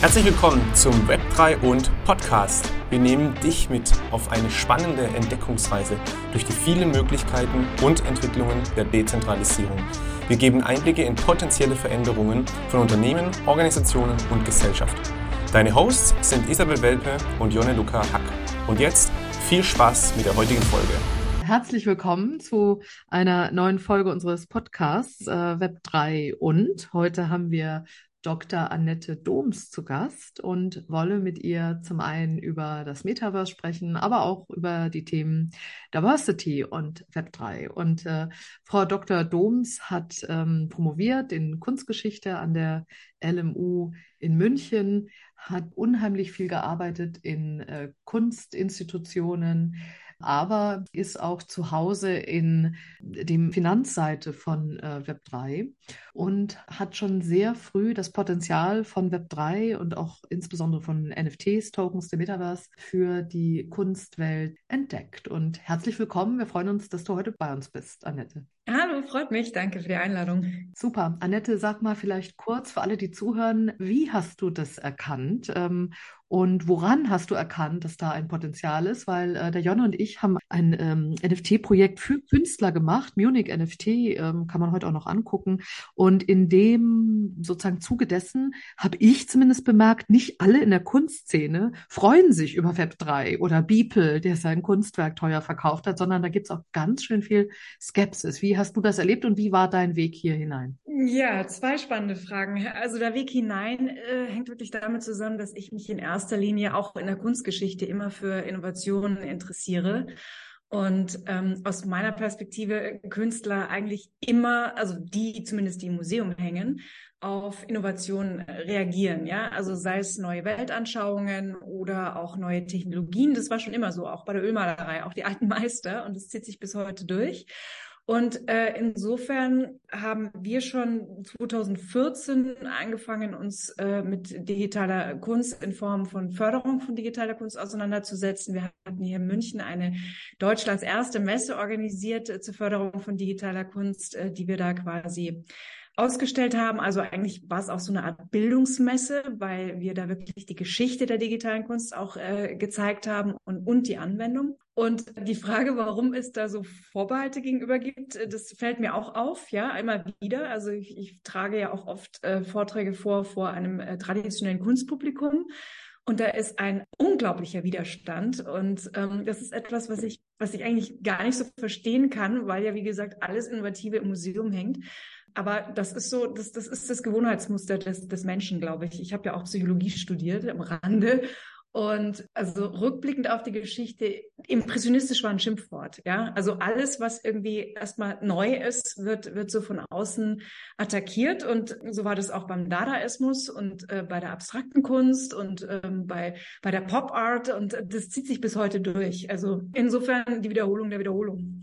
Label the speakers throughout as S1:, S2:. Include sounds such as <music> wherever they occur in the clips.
S1: Herzlich willkommen zum Web3 und Podcast. Wir nehmen dich mit auf eine spannende Entdeckungsreise durch die vielen Möglichkeiten und Entwicklungen der Dezentralisierung. Wir geben Einblicke in potenzielle Veränderungen von Unternehmen, Organisationen und Gesellschaft. Deine Hosts sind Isabel Welpe und Jonne Luca Hack. Und jetzt viel Spaß mit der heutigen Folge.
S2: Herzlich willkommen zu einer neuen Folge unseres Podcasts äh, Web3 und. Heute haben wir Dr. Annette Doms zu Gast und wolle mit ihr zum einen über das Metaverse sprechen, aber auch über die Themen Diversity und Web3. Und äh, Frau Dr. Doms hat ähm, promoviert in Kunstgeschichte an der LMU in München, hat unheimlich viel gearbeitet in äh, Kunstinstitutionen, aber ist auch zu Hause in dem Finanzseite von äh, Web3 und hat schon sehr früh das Potenzial von Web3 und auch insbesondere von NFTs, Tokens der Metaverse für die Kunstwelt entdeckt. Und herzlich willkommen. Wir freuen uns, dass du heute bei uns bist, Annette.
S3: Freut mich. Danke für die Einladung.
S2: Super. Annette, sag mal vielleicht kurz für alle, die zuhören, wie hast du das erkannt? Und woran hast du erkannt, dass da ein Potenzial ist? Weil äh, der Jonne und ich haben ein ähm, NFT-Projekt für Künstler gemacht. Munich NFT ähm, kann man heute auch noch angucken. Und in dem sozusagen Zuge dessen habe ich zumindest bemerkt, nicht alle in der Kunstszene freuen sich über Web3 oder Beeple, der sein Kunstwerk teuer verkauft hat, sondern da gibt's auch ganz schön viel Skepsis. Wie hast du das erlebt und wie war dein Weg hier hinein?
S3: Ja, zwei spannende Fragen. Also der Weg hinein äh, hängt wirklich damit zusammen, dass ich mich in erster Linie auch in der Kunstgeschichte immer für Innovationen interessiere. Und ähm, aus meiner Perspektive Künstler eigentlich immer, also die zumindest die im Museum hängen, auf Innovationen reagieren, ja, also sei es neue Weltanschauungen oder auch neue Technologien, das war schon immer so, auch bei der Ölmalerei, auch die alten Meister und das zieht sich bis heute durch. Und äh, insofern haben wir schon 2014 angefangen, uns äh, mit digitaler Kunst in Form von Förderung von digitaler Kunst auseinanderzusetzen. Wir hatten hier in München eine Deutschlands erste Messe organisiert äh, zur Förderung von digitaler Kunst, äh, die wir da quasi ausgestellt haben. Also eigentlich war es auch so eine Art Bildungsmesse, weil wir da wirklich die Geschichte der digitalen Kunst auch äh, gezeigt haben und, und die Anwendung. Und die Frage, warum es da so Vorbehalte gegenüber gibt, äh, das fällt mir auch auf, ja, einmal wieder. Also ich, ich trage ja auch oft äh, Vorträge vor vor einem äh, traditionellen Kunstpublikum. Und da ist ein unglaublicher Widerstand. Und ähm, das ist etwas, was ich, was ich eigentlich gar nicht so verstehen kann, weil ja, wie gesagt, alles Innovative im Museum hängt. Aber das ist so, das, das ist das Gewohnheitsmuster des, des Menschen, glaube ich. Ich habe ja auch Psychologie studiert am Rande und also rückblickend auf die Geschichte, impressionistisch war ein Schimpfwort, ja. Also alles, was irgendwie erstmal neu ist, wird, wird so von außen attackiert. Und so war das auch beim Dadaismus und äh, bei der abstrakten Kunst und ähm, bei, bei der Pop Art. Und das zieht sich bis heute durch. Also insofern die Wiederholung der Wiederholung.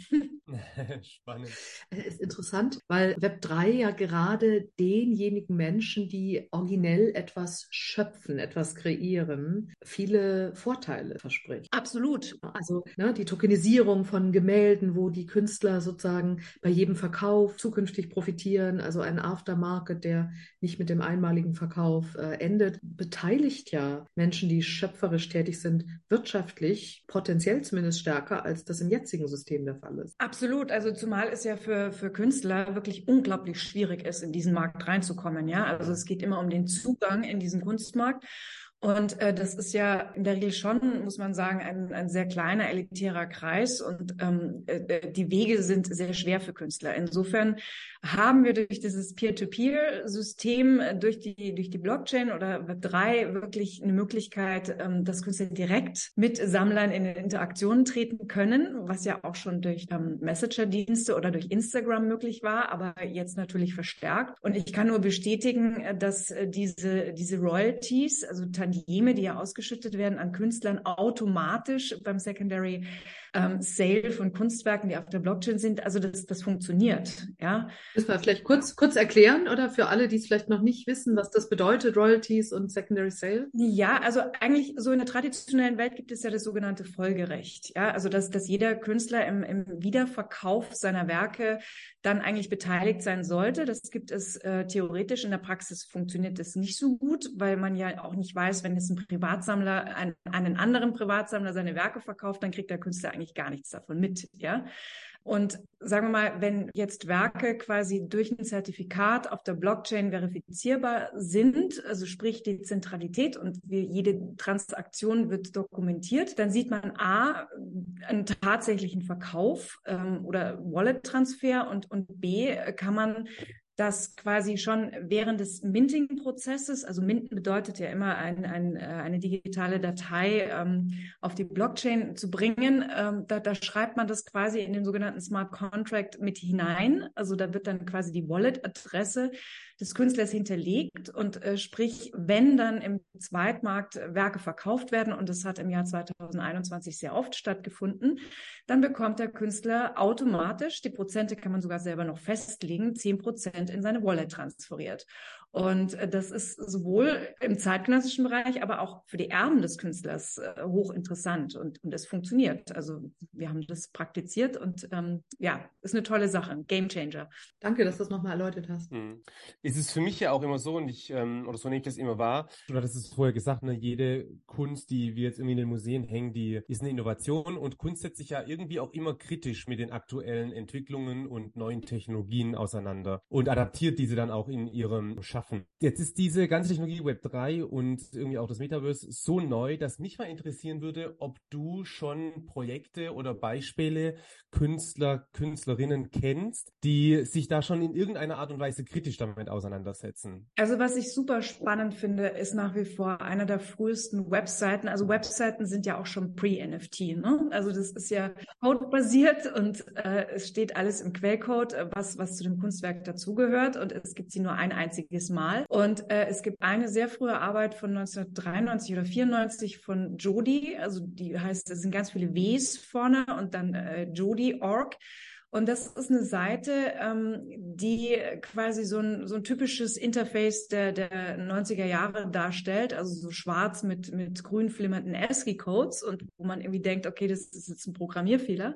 S3: <laughs>
S2: Spannend. Es ist interessant, weil Web3 ja gerade denjenigen Menschen, die originell etwas schöpfen, etwas kreieren, viele Vorteile verspricht.
S3: Absolut.
S2: Also ne, die Tokenisierung von Gemälden, wo die Künstler sozusagen bei jedem Verkauf zukünftig profitieren, also ein Aftermarket, der nicht mit dem einmaligen Verkauf äh, endet, beteiligt ja Menschen, die schöpferisch tätig sind, wirtschaftlich, potenziell zumindest stärker, als das im jetzigen System der Fall ist.
S3: Absolut. Also zumal es ja für, für Künstler wirklich unglaublich schwierig ist, in diesen Markt reinzukommen. Ja, also es geht immer um den Zugang in diesen Kunstmarkt. Und äh, das ist ja in der Regel schon, muss man sagen, ein, ein sehr kleiner elitärer Kreis und ähm, äh, äh, die Wege sind sehr schwer für Künstler. Insofern haben wir durch dieses Peer-to-Peer-System, äh, durch die, durch die Blockchain oder Web3 wirklich eine Möglichkeit, ähm, dass Künstler direkt mit Sammlern in Interaktion treten können, was ja auch schon durch ähm, Messenger-Dienste oder durch Instagram möglich war, aber jetzt natürlich verstärkt. Und ich kann nur bestätigen, äh, dass äh, diese, diese Royalties, also Tantieme, die ja ausgeschüttet werden an Künstlern, automatisch beim Secondary ähm, Sale von Kunstwerken, die auf der Blockchain sind. Also das, das funktioniert, ja.
S2: Müssen wir vielleicht kurz, kurz erklären oder für alle, die es vielleicht noch nicht wissen, was das bedeutet, Royalties und Secondary Sale?
S3: Ja, also eigentlich so in der traditionellen Welt gibt es ja das sogenannte Folgerecht, ja. Also dass, dass jeder Künstler im, im Wiederverkauf seiner Werke dann eigentlich beteiligt sein sollte. Das gibt es äh, theoretisch. In der Praxis funktioniert das nicht so gut, weil man ja auch nicht weiß, wenn jetzt ein Privatsammler ein, einen anderen Privatsammler seine Werke verkauft, dann kriegt der Künstler eigentlich gar nichts davon mit, ja. Und sagen wir mal, wenn jetzt Werke quasi durch ein Zertifikat auf der Blockchain verifizierbar sind, also sprich die Zentralität und jede Transaktion wird dokumentiert, dann sieht man A, einen tatsächlichen Verkauf ähm, oder Wallet-Transfer und, und B, kann man dass quasi schon während des Minting-Prozesses, also Minten bedeutet ja immer ein, ein, äh, eine digitale Datei ähm, auf die Blockchain zu bringen, ähm, da, da schreibt man das quasi in den sogenannten Smart Contract mit hinein. Also da wird dann quasi die Wallet-Adresse des Künstlers hinterlegt und äh, sprich, wenn dann im Zweitmarkt Werke verkauft werden und das hat im Jahr 2021 sehr oft stattgefunden, dann bekommt der Künstler automatisch, die Prozente kann man sogar selber noch festlegen, zehn Prozent in seine Wallet transferiert. Und äh, das ist sowohl im zeitgenössischen Bereich, aber auch für die Erben des Künstlers äh, hochinteressant und, und es funktioniert. Also wir haben das praktiziert und ähm, ja, ist eine tolle Sache, Game Changer.
S2: Danke, dass du das nochmal erläutert hast.
S1: Mhm. Es ist für mich ja auch immer so und ich, ähm, oder so nehme ich das immer wahr, du hattest es vorher gesagt, ne, jede Kunst, die wir jetzt irgendwie in den Museen hängen, die ist eine Innovation und Kunst setzt sich ja irgendwie auch immer kritisch mit den aktuellen Entwicklungen und neuen Technologien auseinander und adaptiert diese dann auch in ihrem Schaffen schaffen. Jetzt ist diese ganze Technologie Web 3 und irgendwie auch das Metaverse so neu, dass mich mal interessieren würde, ob du schon Projekte oder Beispiele Künstler, Künstlerinnen kennst, die sich da schon in irgendeiner Art und Weise kritisch damit auseinandersetzen.
S3: Also was ich super spannend finde, ist nach wie vor einer der frühesten Webseiten. Also Webseiten sind ja auch schon pre-NFT. Ne? Also das ist ja codebasiert und äh, es steht alles im Quellcode, äh, was, was zu dem Kunstwerk dazugehört und es gibt sie nur ein einziges Mal. Und äh, es gibt eine sehr frühe Arbeit von 1993 oder 94 von Jody, also die heißt, es sind ganz viele Ws vorne und dann äh, Jody.org. Und das ist eine Seite, ähm, die quasi so ein, so ein typisches Interface der, der 90er Jahre darstellt, also so schwarz mit, mit grün flimmernden ASCII-Codes und wo man irgendwie denkt, okay, das ist jetzt ein Programmierfehler.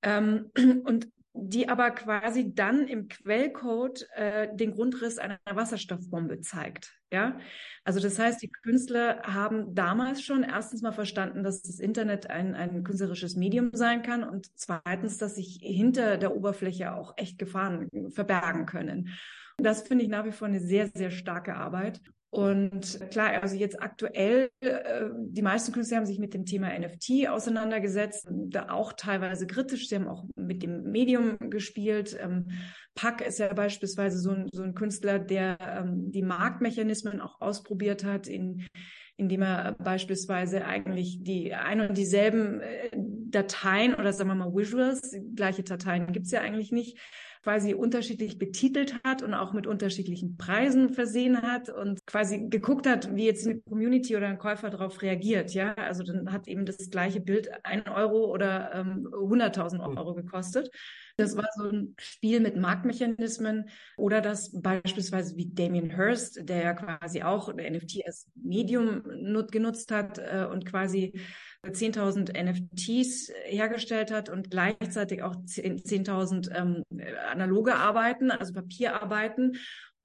S3: Ähm, <clears throat> und die aber quasi dann im Quellcode äh, den Grundriss einer Wasserstoffbombe zeigt. Ja, also das heißt, die Künstler haben damals schon erstens mal verstanden, dass das Internet ein, ein künstlerisches Medium sein kann und zweitens, dass sich hinter der Oberfläche auch echt Gefahren verbergen können. Und das finde ich nach wie vor eine sehr, sehr starke Arbeit. Und klar, also jetzt aktuell, äh, die meisten Künstler haben sich mit dem Thema NFT auseinandergesetzt, da auch teilweise kritisch. Sie haben auch mit dem Medium gespielt. Ähm, Pack ist ja beispielsweise so ein, so ein Künstler, der ähm, die Marktmechanismen auch ausprobiert hat, in, indem er beispielsweise eigentlich die ein und dieselben äh, Dateien oder sagen wir mal Visuals, gleiche Dateien gibt's ja eigentlich nicht, quasi unterschiedlich betitelt hat und auch mit unterschiedlichen Preisen versehen hat und quasi geguckt hat, wie jetzt eine Community oder ein Käufer darauf reagiert. Ja, also dann hat eben das gleiche Bild ein Euro oder ähm, 100.000 Euro gekostet. Das war so ein Spiel mit Marktmechanismen oder das beispielsweise wie Damien Hirst, der ja quasi auch NFT als Medium genutzt hat äh, und quasi 10.000 NFTs hergestellt hat und gleichzeitig auch 10.000 ähm, analoge Arbeiten, also Papierarbeiten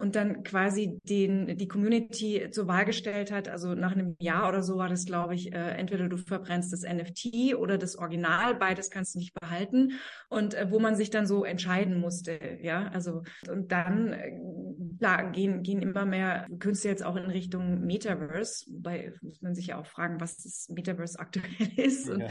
S3: und dann quasi den, die Community zur Wahl gestellt hat. Also nach einem Jahr oder so war das, glaube ich, äh, entweder du verbrennst das NFT oder das Original, beides kannst du nicht behalten. Und äh, wo man sich dann so entscheiden musste, ja, also und dann äh, klar gehen, gehen immer mehr Künste jetzt auch in Richtung Metaverse, wobei muss man sich ja auch fragen, was das Metaverse aktuell <laughs> ist und ja.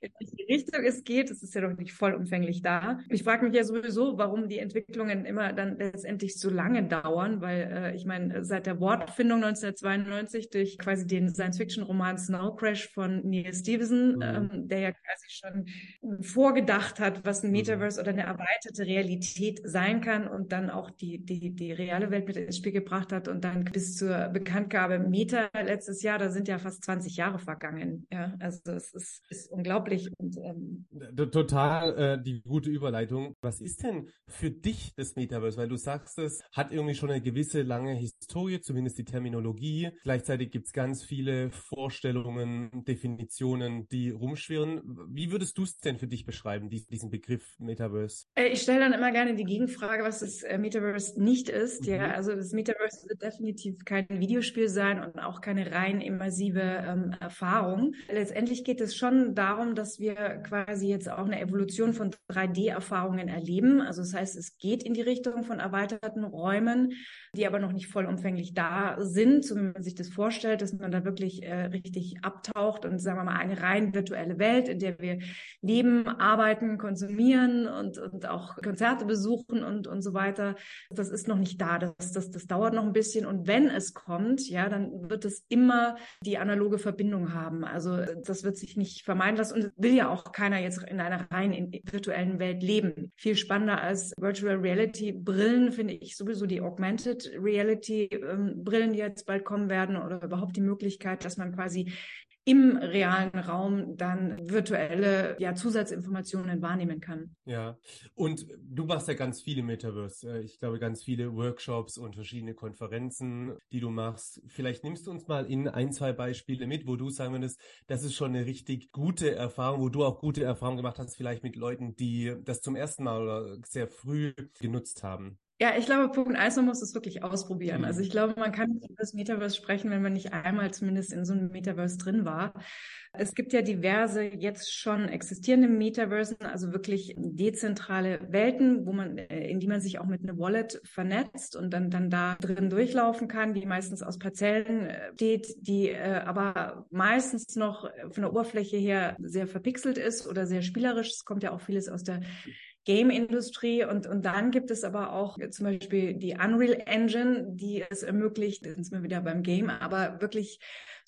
S3: In welche Richtung es geht. Es ist ja doch nicht vollumfänglich da. Ich frage mich ja sowieso, warum die Entwicklungen immer dann letztendlich so lange dauern weil äh, ich meine, seit der Wortfindung 1992 durch quasi den Science-Fiction-Roman Snow Crash von Neil Stevenson, mhm. ähm, der ja quasi schon vorgedacht hat, was ein mhm. Metaverse oder eine erweiterte Realität sein kann und dann auch die, die, die reale Welt mit ins Spiel gebracht hat und dann bis zur Bekanntgabe Meta letztes Jahr, da sind ja fast 20 Jahre vergangen. Ja, also es ist, ist unglaublich und ähm,
S1: total äh, die gute Überleitung. Was ist denn für dich das Metaverse? Weil du sagst, es hat irgendwie schon eine gewisse lange Historie, zumindest die Terminologie. Gleichzeitig gibt es ganz viele Vorstellungen, Definitionen, die rumschwirren. Wie würdest du es denn für dich beschreiben, diesen Begriff Metaverse?
S3: Äh, ich stelle dann immer gerne die Gegenfrage, was das äh, Metaverse nicht ist. Mhm. Ja, also das Metaverse wird definitiv kein Videospiel sein und auch keine rein immersive ähm, Erfahrung. Letztendlich geht es schon darum, dass wir quasi jetzt auch eine Evolution von 3D-Erfahrungen erleben. Also das heißt, es geht in die Richtung von erweiterten Räumen, die aber noch nicht vollumfänglich da sind, so wie man sich das vorstellt, dass man da wirklich äh, richtig abtaucht und sagen wir mal eine rein virtuelle Welt, in der wir leben, arbeiten, konsumieren und, und auch Konzerte besuchen und, und so weiter. Das ist noch nicht da. Das, das, das dauert noch ein bisschen. Und wenn es kommt, ja, dann wird es immer die analoge Verbindung haben. Also das wird sich nicht vermeiden lassen und will ja auch keiner jetzt in einer rein virtuellen Welt leben. Viel spannender als Virtual Reality Brillen finde ich sowieso die Augmented Reality ähm, Brillen, die jetzt bald kommen werden oder überhaupt die Möglichkeit, dass man quasi im realen Raum dann virtuelle ja, Zusatzinformationen wahrnehmen kann.
S1: Ja, und du machst ja ganz viele Metaverse. Äh, ich glaube, ganz viele Workshops und verschiedene Konferenzen, die du machst. Vielleicht nimmst du uns mal in ein, zwei Beispiele mit, wo du sagen würdest, das ist schon eine richtig gute Erfahrung, wo du auch gute Erfahrungen gemacht hast, vielleicht mit Leuten, die das zum ersten Mal oder sehr früh genutzt haben.
S3: Ja, ich glaube, Punkt eins, man muss es wirklich ausprobieren. Also mhm. ich glaube, man kann nicht über das Metaverse sprechen, wenn man nicht einmal zumindest in so einem Metaverse drin war. Es gibt ja diverse jetzt schon existierende Metaversen, also wirklich dezentrale Welten, wo man, äh, in die man sich auch mit einer Wallet vernetzt und dann, dann da drin durchlaufen kann, die meistens aus Parzellen äh, steht, die äh, aber meistens noch von der Oberfläche her sehr verpixelt ist oder sehr spielerisch. Es kommt ja auch vieles aus der Game-Industrie und, und dann gibt es aber auch zum Beispiel die Unreal Engine, die es ermöglicht, sind wir wieder beim Game, aber wirklich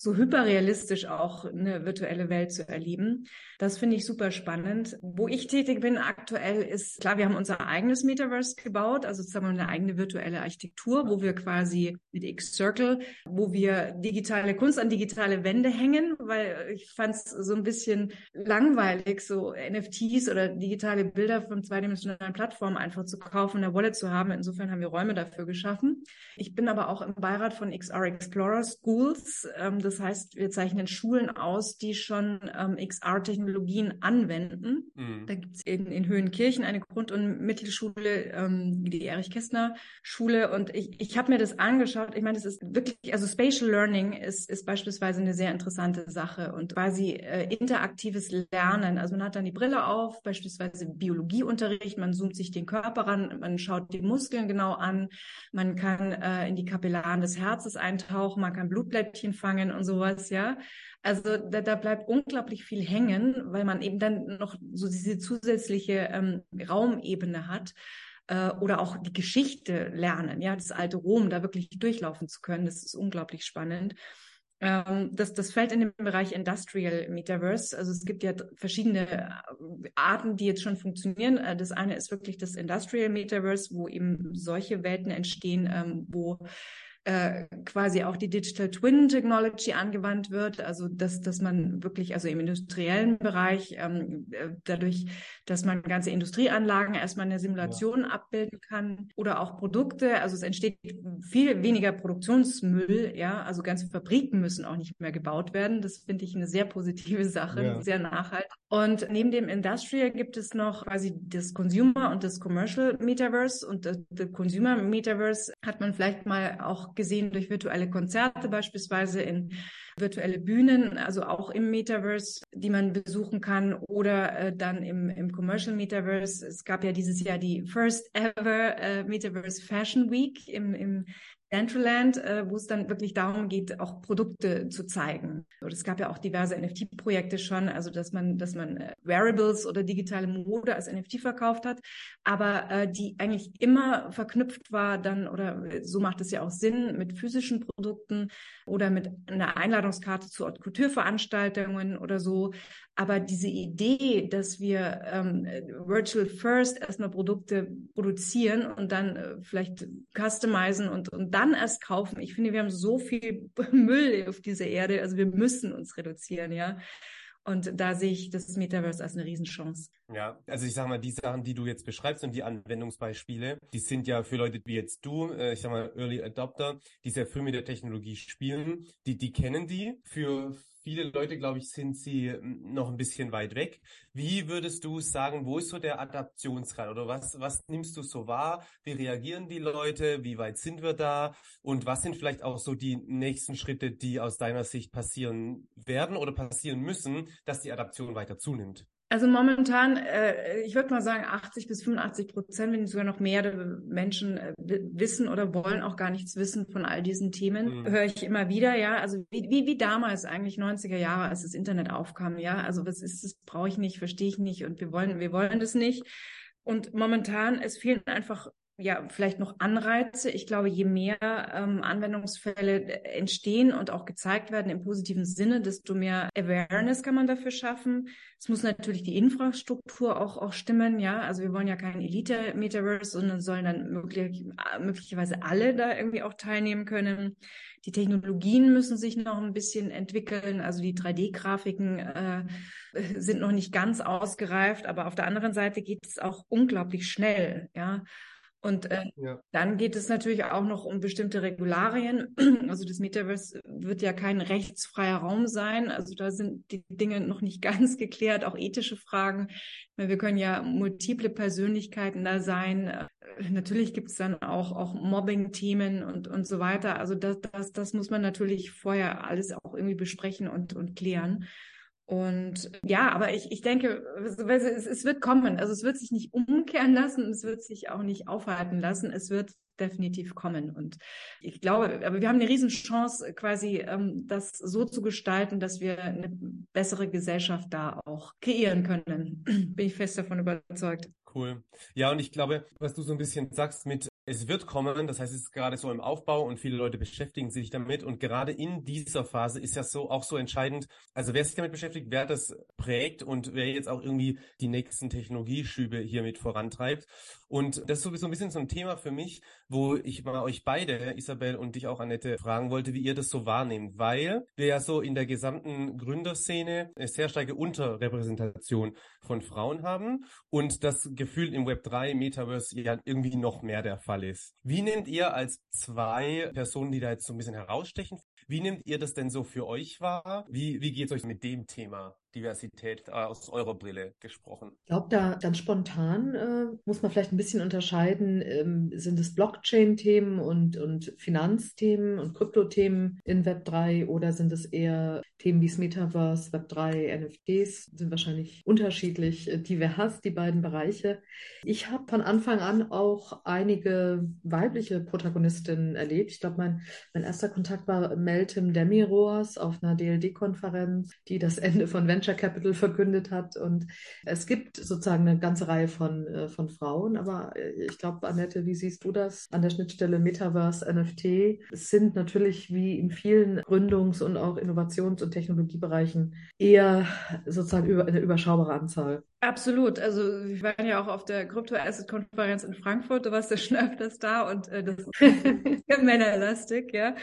S3: so hyperrealistisch auch eine virtuelle Welt zu erleben. Das finde ich super spannend. Wo ich tätig bin aktuell ist, klar, wir haben unser eigenes Metaverse gebaut, also sozusagen eine eigene virtuelle Architektur, wo wir quasi mit X-Circle, wo wir digitale Kunst an digitale Wände hängen, weil ich fand es so ein bisschen langweilig, so NFTs oder digitale Bilder von zweidimensionalen Plattformen einfach zu kaufen, eine Wallet zu haben. Insofern haben wir Räume dafür geschaffen. Ich bin aber auch im Beirat von XR Explorer Schools. Ähm, das heißt, wir zeichnen Schulen aus, die schon ähm, XR-Technologien anwenden. Mhm. Da gibt es in, in Höhenkirchen eine Grund- und Mittelschule, ähm, die Erich-Kästner-Schule. Und ich, ich habe mir das angeschaut. Ich meine, das ist wirklich, also Spatial Learning ist, ist beispielsweise eine sehr interessante Sache und quasi äh, interaktives Lernen. Also man hat dann die Brille auf, beispielsweise Biologieunterricht, man zoomt sich den Körper ran, man schaut die Muskeln genau an, man kann äh, in die Kapillaren des Herzens eintauchen, man kann Blutblättchen fangen und sowas, ja. Also da, da bleibt unglaublich viel hängen, weil man eben dann noch so diese zusätzliche ähm, Raumebene hat äh, oder auch die Geschichte lernen, ja, das alte Rom da wirklich durchlaufen zu können. Das ist unglaublich spannend. Ähm, das, das fällt in den Bereich Industrial Metaverse. Also es gibt ja verschiedene äh, Arten, die jetzt schon funktionieren. Äh, das eine ist wirklich das Industrial Metaverse, wo eben solche Welten entstehen, ähm, wo äh, quasi auch die Digital Twin Technology angewandt wird, also dass, dass man wirklich, also im industriellen Bereich, ähm, äh, dadurch, dass man ganze Industrieanlagen erstmal in der Simulation ja. abbilden kann oder auch Produkte, also es entsteht viel weniger Produktionsmüll, ja, also ganze Fabriken müssen auch nicht mehr gebaut werden. Das finde ich eine sehr positive Sache, ja. sehr nachhaltig. Und neben dem Industrial gibt es noch quasi das Consumer und das Commercial Metaverse und das, das Consumer Metaverse hat man vielleicht mal gesehen durch virtuelle Konzerte beispielsweise in virtuelle Bühnen, also auch im Metaverse, die man besuchen kann oder äh, dann im, im Commercial Metaverse. Es gab ja dieses Jahr die First Ever äh, Metaverse Fashion Week im, im Decentraland, äh, wo es dann wirklich darum geht, auch Produkte zu zeigen. Und es gab ja auch diverse NFT-Projekte schon, also dass man, dass man äh, Wearables oder digitale Mode als NFT verkauft hat, aber äh, die eigentlich immer verknüpft war dann, oder äh, so macht es ja auch Sinn, mit physischen Produkten oder mit einer Einladungskarte zu Haute oder so. Aber diese Idee, dass wir ähm, Virtual First erstmal Produkte produzieren und dann äh, vielleicht customizen und, und dann erst kaufen, ich finde, wir haben so viel <laughs> Müll auf dieser Erde, also wir müssen uns reduzieren, ja. Und da sehe ich das Metaverse als eine Riesenchance.
S1: Ja, also ich sage mal, die Sachen, die du jetzt beschreibst und die Anwendungsbeispiele, die sind ja für Leute wie jetzt du, äh, ich sag mal Early Adopter, die sehr früh mit der Technologie spielen, die, die kennen die. Für viele Leute, glaube ich, sind sie hm, noch ein bisschen weit weg. Wie würdest du sagen, wo ist so der Adaptionsgrad oder was, was nimmst du so wahr? Wie reagieren die Leute? Wie weit sind wir da? Und was sind vielleicht auch so die nächsten Schritte, die aus deiner Sicht passieren werden oder passieren müssen, dass die Adaption weiter zunimmt?
S3: Also momentan, äh, ich würde mal sagen, 80 bis 85 Prozent, wenn nicht sogar noch mehr Menschen äh, wissen oder wollen auch gar nichts wissen von all diesen Themen, mhm. höre ich immer wieder, ja, also wie, wie, wie damals eigentlich 90er Jahre, als das Internet aufkam, ja, also was ist das, brauche ich nicht, verstehe ich nicht und wir wollen, wir wollen das nicht. Und momentan, es fehlen einfach ja, vielleicht noch Anreize. Ich glaube, je mehr ähm, Anwendungsfälle entstehen und auch gezeigt werden im positiven Sinne, desto mehr Awareness kann man dafür schaffen. Es muss natürlich die Infrastruktur auch, auch stimmen, ja. Also wir wollen ja kein Elite-Metaverse, sondern sollen dann möglich, möglicherweise alle da irgendwie auch teilnehmen können. Die Technologien müssen sich noch ein bisschen entwickeln. Also die 3D-Grafiken äh, <laughs> sind noch nicht ganz ausgereift, aber auf der anderen Seite geht es auch unglaublich schnell, ja. Und äh, ja. dann geht es natürlich auch noch um bestimmte Regularien. <clears throat> Also das Metaverse wird ja kein rechtsfreier Raum sein. Also da sind die Dinge noch nicht <laughs> ganz geklärt, auch ethische Fragen. Wir können ja multiple Persönlichkeiten da sein. Äh, natürlich gibt es dann auch, auch Mobbing-Themen und, und so weiter. Also das, das, das muss man natürlich vorher alles auch irgendwie besprechen und, und klären. Und ja, aber ich, ich denke, es, es, wird kommen. Also es wird sich nicht umkehren lassen, es wird sich auch nicht aufhalten lassen. Es wird definitiv kommen. Und ich glaube, aber wir haben eine Riesenchance, quasi ähm, das so zu gestalten, dass wir eine bessere Gesellschaft da auch kreieren können. <clears throat> Bin ich fest davon überzeugt.
S1: Cool. Ja, und ich glaube, was du so ein bisschen sagst mit es wird kommen, das heißt, es ist gerade so im Aufbau und viele Leute beschäftigen sich damit. Und gerade in dieser Phase ist ja so auch so entscheidend, also wer sich damit beschäftigt, wer das prägt und wer jetzt auch irgendwie die nächsten Technologieschübe hiermit vorantreibt. Und das ist sowieso ein bisschen so ein Thema für mich, wo ich mal euch beide, Isabel und dich auch Annette, fragen wollte, wie ihr das so wahrnehmt, weil wir ja so in der gesamten Gründerszene eine sehr starke Unterrepräsentation von Frauen haben und das Gefühl im Web 3 Metaverse ja irgendwie noch mehr der Fall ist. Wie nehmt ihr als zwei Personen, die da jetzt so ein bisschen herausstechen, wie nehmt ihr das denn so für euch wahr? Wie, wie geht es euch mit dem Thema Diversität äh, aus eurer Brille gesprochen?
S2: Ich glaube, da ganz spontan äh, muss man vielleicht ein bisschen unterscheiden, ähm, sind es Blockchain-Themen und, und Finanzthemen und Kryptothemen in Web 3 oder sind es eher Themen wie das Metaverse, Web 3, NFTs, sind wahrscheinlich unterschiedlich äh, divers, die beiden Bereiche. Ich habe von Anfang an auch einige weibliche Protagonistinnen erlebt. Ich glaube, mein, mein erster Kontakt war Meltem Demiroas auf einer DLD-Konferenz, die das Ende von Venture Venture Capital verkündet hat. Und es gibt sozusagen eine ganze Reihe von, äh, von Frauen. Aber äh, ich glaube, Annette, wie siehst du das an der Schnittstelle Metaverse, NFT? Es sind natürlich wie in vielen Gründungs- und auch Innovations- und Technologiebereichen eher sozusagen über, eine überschaubare Anzahl.
S3: Absolut. Also wir waren ja auch auf der Crypto Asset Konferenz in Frankfurt. Du warst ja schon <laughs> öfters da und äh, das ist <laughs> männerlastig, ja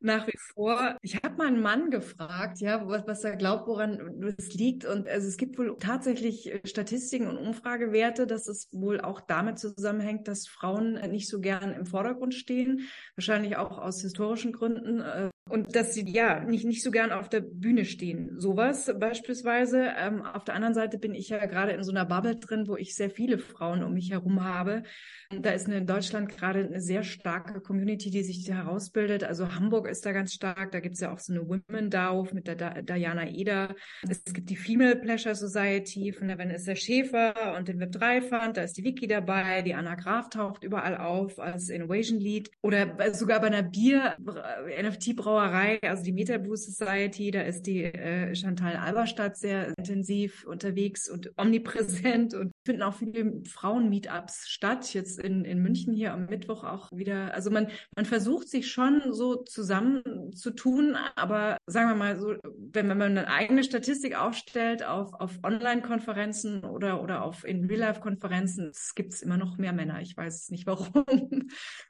S3: nach wie vor. Ich habe mal einen Mann gefragt, ja, was, was er glaubt, woran es liegt. Und also es gibt wohl tatsächlich äh, Statistiken und Umfragewerte, dass es wohl auch damit zusammenhängt, dass Frauen nicht so gern im Vordergrund stehen, wahrscheinlich auch aus historischen Gründen. Äh, und dass sie ja nicht, nicht so gern auf der Bühne stehen. Sowas beispielsweise. Ähm, auf der anderen Seite bin ich ja gerade gerade in so einer Bubble drin, wo ich sehr viele Frauen um mich herum habe. Da ist in Deutschland gerade eine sehr starke Community, die sich herausbildet. Also Hamburg ist da ganz stark. Da gibt es ja auch so eine Women DAO mit der Diana Eder. Es gibt die Female Pleasure Society von der Vanessa Schäfer und den Web3 Fund. Da ist die Vicky dabei. Die Anna Graf taucht überall auf als Innovation Lead. Oder sogar bei einer Bier-NFT-Brauerei, also die MetaBoost Society. Da ist die äh, Chantal Alberstadt sehr intensiv unterwegs und omnipräsent und finden auch viele Frauen-Meetups statt. Jetzt in, in München hier am Mittwoch auch wieder. Also man, man versucht sich schon so zusammen zu tun, aber sagen wir mal so, wenn, wenn man eine eigene Statistik aufstellt auf, auf Online-Konferenzen oder, oder auf in Real-Life-Konferenzen, gibt es immer noch mehr Männer. Ich weiß nicht warum.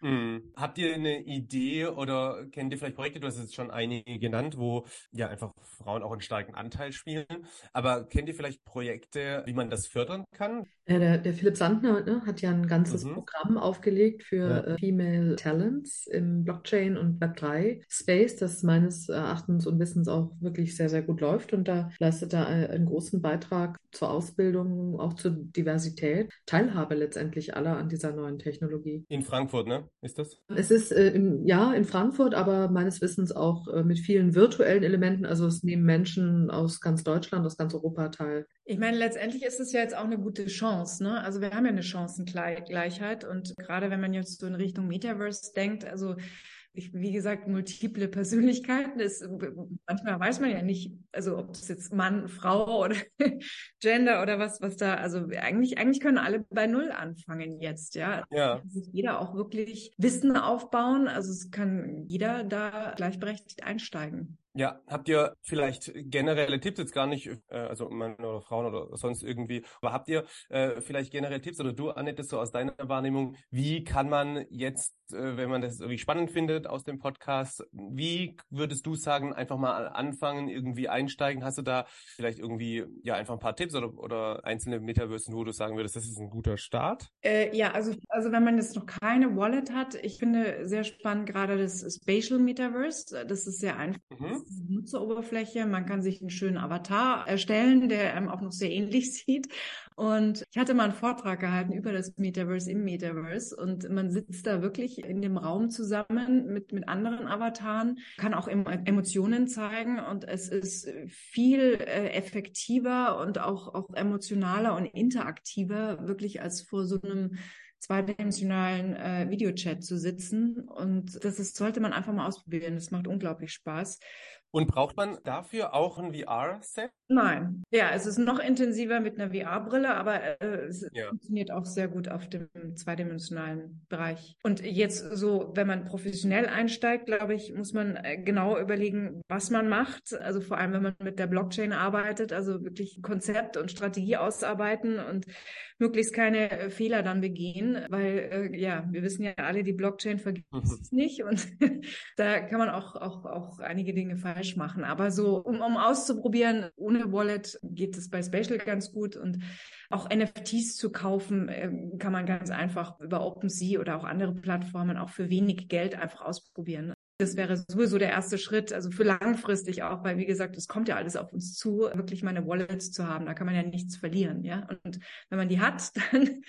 S1: Hm. Habt ihr eine Idee oder kennt ihr vielleicht Projekte, du hast jetzt schon einige genannt, wo ja einfach Frauen auch einen starken Anteil spielen. Aber kennt ihr vielleicht Projekte, wie man das fördern kann?
S2: Ja, der, der Philipp Sandner ne, hat ja ein ganzes mhm. Programm aufgelegt für ja. äh, Female Talents im Blockchain und Web3 Space, das meines Erachtens und Wissens auch wirklich sehr, sehr gut läuft. Und da leistet er einen großen Beitrag zur Ausbildung, auch zur Diversität, Teilhabe letztendlich aller an dieser neuen Technologie.
S1: In Frankfurt, ne? Ist das?
S2: Es ist äh, in, ja in Frankfurt, aber meines Wissens auch äh, mit vielen virtuellen Elementen. Also es nehmen Menschen aus ganz Deutschland, aus ganz Europa teil.
S3: Ich meine, letztendlich ist es ja jetzt auch eine gute Chance. Ne? Also wir haben ja eine Chancengleichheit und gerade wenn man jetzt so in Richtung Metaverse denkt, also ich, wie gesagt, multiple Persönlichkeiten ist, manchmal weiß man ja nicht, also ob das jetzt Mann, Frau oder <laughs> Gender oder was, was da, also eigentlich, eigentlich können alle bei Null anfangen jetzt, ja. Ja. Kann sich jeder auch wirklich Wissen aufbauen, also es kann jeder da gleichberechtigt einsteigen.
S1: Ja, habt ihr vielleicht generelle Tipps, jetzt gar nicht, äh, also Mann oder Frauen oder sonst irgendwie, aber habt ihr äh, vielleicht generelle Tipps oder du, Annette, so aus deiner Wahrnehmung, wie kann man jetzt, äh, wenn man das irgendwie spannend findet aus dem Podcast, wie würdest du sagen, einfach mal anfangen, irgendwie einsteigen? Hast du da vielleicht irgendwie, ja, einfach ein paar Tipps oder, oder einzelne Metaversen, wo du sagen würdest, das ist ein guter Start?
S3: Äh, ja, also, also wenn man jetzt noch keine Wallet hat, ich finde sehr spannend gerade das Spatial Metaverse, das ist sehr einfach. Mhm Nutzeroberfläche. Man kann sich einen schönen Avatar erstellen, der einem auch noch sehr ähnlich <laughs> sieht. Und ich hatte mal einen Vortrag gehalten über das Metaverse im Metaverse und man sitzt da wirklich in dem Raum zusammen mit, mit anderen Avataren, kann auch Emotionen zeigen und es ist viel äh, effektiver und auch, auch emotionaler und interaktiver wirklich als vor so einem zweidimensionalen äh, Videochat zu sitzen. Und das ist, sollte man einfach mal ausprobieren. Das macht unglaublich Spaß.
S1: Und braucht man dafür auch ein VR-Set?
S3: Nein. Ja, es ist noch intensiver mit einer VR-Brille, aber äh, es ja. funktioniert auch sehr gut auf dem zweidimensionalen Bereich. Und jetzt so, wenn man professionell einsteigt, glaube ich, muss man äh, genau überlegen, was man macht. Also vor allem, wenn man mit der Blockchain arbeitet, also wirklich Konzept und Strategie ausarbeiten und möglichst keine äh, Fehler dann begehen, weil äh, ja, wir wissen ja alle, die Blockchain vergisst es nicht und <laughs> da kann man auch, auch, auch einige Dinge falsch falsch machen. Aber so, um, um auszuprobieren, ohne Wallet geht es bei Spatial ganz gut und auch NFTs zu kaufen, äh, kann man ganz einfach über OpenSea oder auch andere Plattformen auch für wenig Geld einfach ausprobieren. Das wäre sowieso der erste Schritt, also für langfristig auch, weil wie gesagt, es kommt ja alles auf uns zu, wirklich meine Wallets zu haben. Da kann man ja nichts verlieren, ja. Und wenn man die hat, <laughs> dann,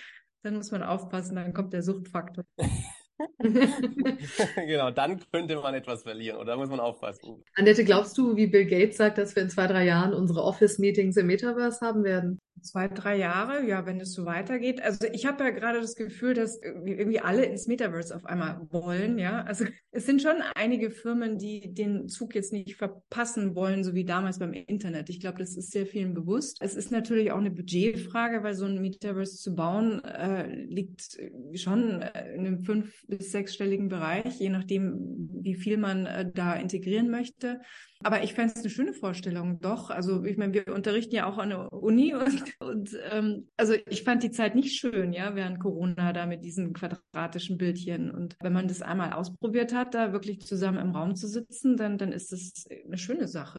S3: dann muss man aufpassen, dann kommt der Suchtfaktor. <laughs> <laughs> <laughs>
S1: genau, dann könnte man etwas verlieren oder muss man aufpassen.
S2: Annette, glaubst du, wie Bill Gates sagt, dass wir in zwei, drei Jahren unsere Office-Meetings im Metaverse haben werden?
S3: Zwei, drei Jahre, ja, wenn es so weitergeht. Also ich habe ja gerade das Gefühl, dass irgendwie alle ins Metaverse auf einmal wollen, ja. Also es sind schon einige Firmen, die den Zug jetzt nicht verpassen wollen, so wie damals beim Internet. Ich glaube, das ist sehr vielen bewusst. Es ist natürlich auch eine Budgetfrage, weil so ein Metaverse zu bauen äh, liegt schon in einem fünf- bis sechsstelligen Bereich, je nachdem, wie viel man äh, da integrieren möchte. Aber ich fände es eine schöne Vorstellung, doch. Also ich meine, wir unterrichten ja auch an der Uni <laughs> und, und ähm, also ich fand die Zeit nicht schön, ja, während Corona da mit diesen quadratischen Bildchen. Und wenn man das einmal ausprobiert hat, da wirklich zusammen im Raum zu sitzen, dann, dann ist das eine schöne Sache.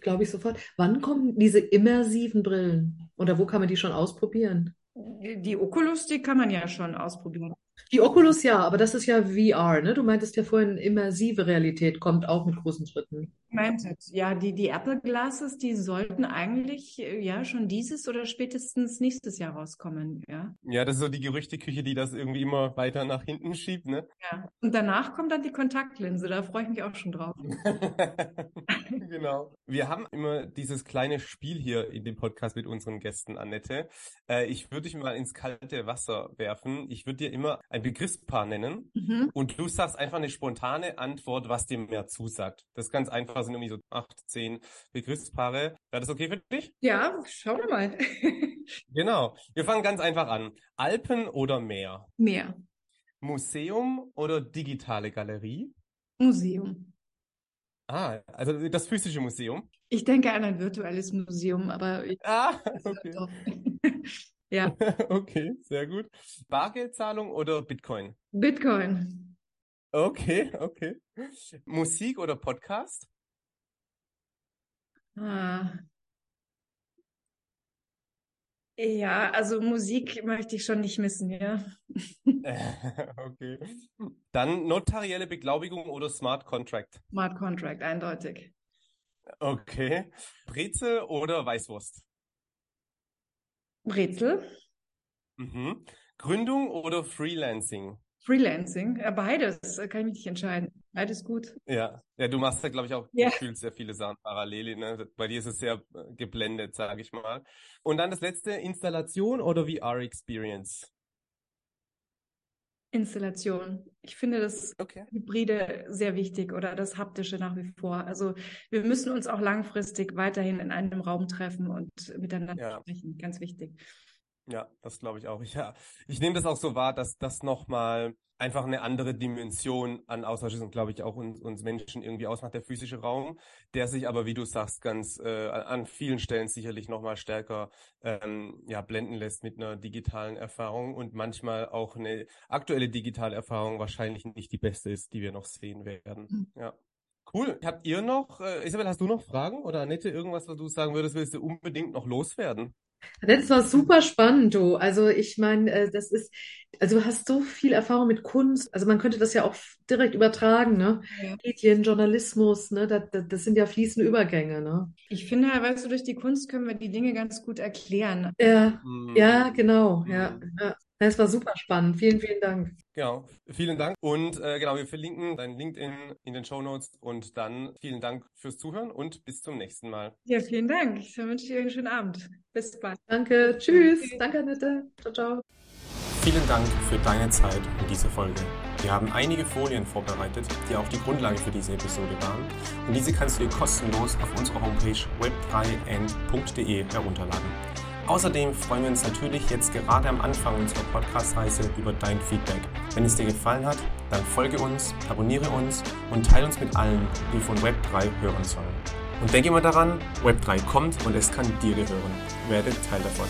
S2: Glaube ich sofort. Wann kommen diese immersiven Brillen? Oder wo kann man die schon ausprobieren?
S3: Die Oculus, die kann man ja schon ausprobieren.
S2: Die Oculus ja, aber das ist ja VR, ne? Du meintest ja vorhin, immersive Realität kommt auch mit großen Schritten.
S3: Augmented. Ja, die, die Apple Glasses, die sollten eigentlich äh, ja schon dieses oder spätestens nächstes Jahr rauskommen, ja.
S1: Ja, das ist so die Gerüchteküche, die das irgendwie immer weiter nach hinten schiebt, ne?
S3: Ja. Und danach kommt dann die Kontaktlinse, da freue ich mich auch schon drauf. <laughs>
S1: genau. Wir haben immer dieses kleine Spiel hier in dem Podcast mit unseren Gästen, Annette. Äh, ich würde dich mal ins kalte Wasser werfen. Ich würde dir immer ein Begriffspaar nennen mhm. und du sagst einfach eine spontane Antwort, was dir mehr zusagt. Das ist ganz einfach, sind irgendwie so acht, zehn Begriffspaare. Wäre das okay für dich?
S3: Ja, schauen wir mal. <laughs>
S1: genau. Wir fangen ganz einfach an. Alpen oder Meer?
S3: Meer.
S1: Museum oder digitale Galerie?
S3: Museum.
S1: Ah, also das physische Museum?
S3: Ich denke an ein virtuelles Museum, aber. <laughs> Ich
S1: ah, <laughs> okay.
S3: ja.
S1: okay, sehr gut. Bargeldzahlung oder Bitcoin?
S3: Bitcoin.
S1: Okay, okay. Musik oder Podcast?
S3: Ah. Ja, also Musik möchte ich schon nicht missen, ja. <laughs>
S1: okay. Dann notarielle Beglaubigung oder Smart Contract?
S3: Smart Contract, eindeutig.
S1: Okay. Brezel oder Weißwurst?
S3: Brezel.
S1: Mhm. Gründung oder Freelancing?
S3: Freelancing, ja, beides, kann ich mich nicht entscheiden. Beides gut.
S1: Ja, ja, du machst ja, glaube ich, auch ja. gefühlt sehr viele Sachen parallel. Ne? Bei dir ist es sehr äh, geblendet, sage ich mal. Und dann das letzte, Installation oder VR-Experience?
S3: Installation. Ich finde das okay. Hybride sehr wichtig oder das Haptische nach wie vor. Also wir müssen uns auch langfristig weiterhin in einem Raum treffen und miteinander ja. sprechen. Ganz wichtig.
S1: Ja, das glaube ich auch. <laughs> Ja, ich nehme das auch so wahr, dass das nochmal einfach eine andere Dimension an Austausch ist und glaube ich auch uns, uns Menschen irgendwie ausmacht, der physische Raum, der sich aber, wie du sagst, ganz äh, an vielen Stellen sicherlich nochmal stärker ähm, ja, blenden lässt mit einer digitalen Erfahrung und manchmal auch eine aktuelle digitale Erfahrung wahrscheinlich nicht die beste ist, die wir noch sehen werden. Mhm. Ja. Cool. Habt ihr noch, äh, Isabel, hast du noch Fragen oder Annette, irgendwas, was du sagen würdest, willst du unbedingt noch loswerden?
S2: Das war super spannend, du. Also ich meine, äh, das ist, also du hast so viel Erfahrung mit Kunst. Also man könnte das ja auch direkt übertragen, ne? Ja. Medien, Journalismus, ne? Das, das, sind ja fließende Übergänge, ne?
S3: Ich finde, weißt du, durch die Kunst können wir die Dinge ganz gut erklären.
S2: Ja, mhm. ja, genau, ja. Mhm. ja. Es war super spannend. Vielen, vielen Dank.
S1: Genau, vielen Dank. Und äh, genau, wir verlinken dein LinkedIn in den Show Notes und dann vielen Dank fürs Zuhören und bis zum nächsten Mal.
S3: Ja, vielen Dank. Ich wünsche dir einen schönen Abend. Bis bald.
S2: Danke. Tschüss. Okay. Danke, Annette. Ciao, ciao.
S1: Vielen Dank für deine Zeit in dieser Folge. Wir haben einige Folien vorbereitet, die auch die Grundlage für diese Episode waren. Und diese kannst du dir kostenlos auf unserer Homepage web3n.de herunterladen. Außerdem freuen wir uns natürlich jetzt gerade am Anfang unserer Podcast-Reise über dein Feedback. Wenn es dir gefallen hat, dann folge uns, abonniere uns und teile uns mit allen, die von Web3 hören sollen. Und denke immer daran, Web3 kommt und es kann dir gehören. Werde Teil davon.